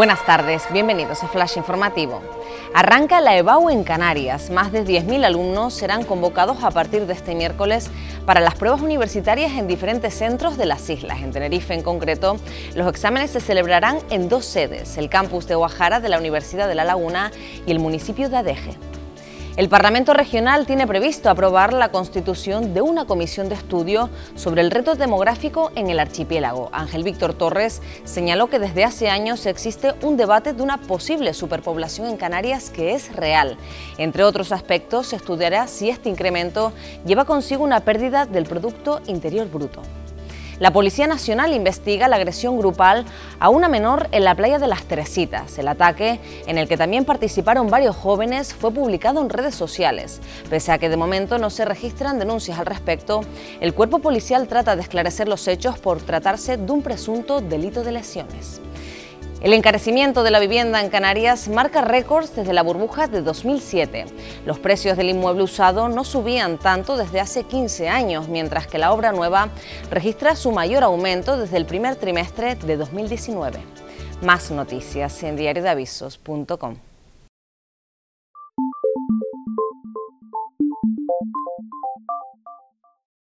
Buenas tardes, bienvenidos a Flash Informativo. Arranca la EBAU en Canarias. Más de 10.000 alumnos serán convocados a partir de este miércoles para las pruebas universitarias en diferentes centros de las islas. En Tenerife, en concreto, los exámenes se celebrarán en dos sedes, el campus de Guajara de la Universidad de La Laguna y el municipio de Adeje. El Parlamento Regional tiene previsto aprobar la constitución de una comisión de estudio sobre el reto demográfico en el archipiélago. Ángel Víctor Torres señaló que desde hace años existe un debate de una posible superpoblación en Canarias que es real. Entre otros aspectos, se estudiará si este incremento lleva consigo una pérdida del Producto Interior Bruto. La Policía Nacional investiga la agresión grupal a una menor en la playa de las Teresitas. El ataque, en el que también participaron varios jóvenes, fue publicado en redes sociales. Pese a que de momento no se registran denuncias al respecto, el cuerpo policial trata de esclarecer los hechos por tratarse de un presunto delito de lesiones. El encarecimiento de la vivienda en Canarias marca récords desde la burbuja de 2007. Los precios del inmueble usado no subían tanto desde hace 15 años, mientras que la obra nueva registra su mayor aumento desde el primer trimestre de 2019. Más noticias en diariodeavisos.com.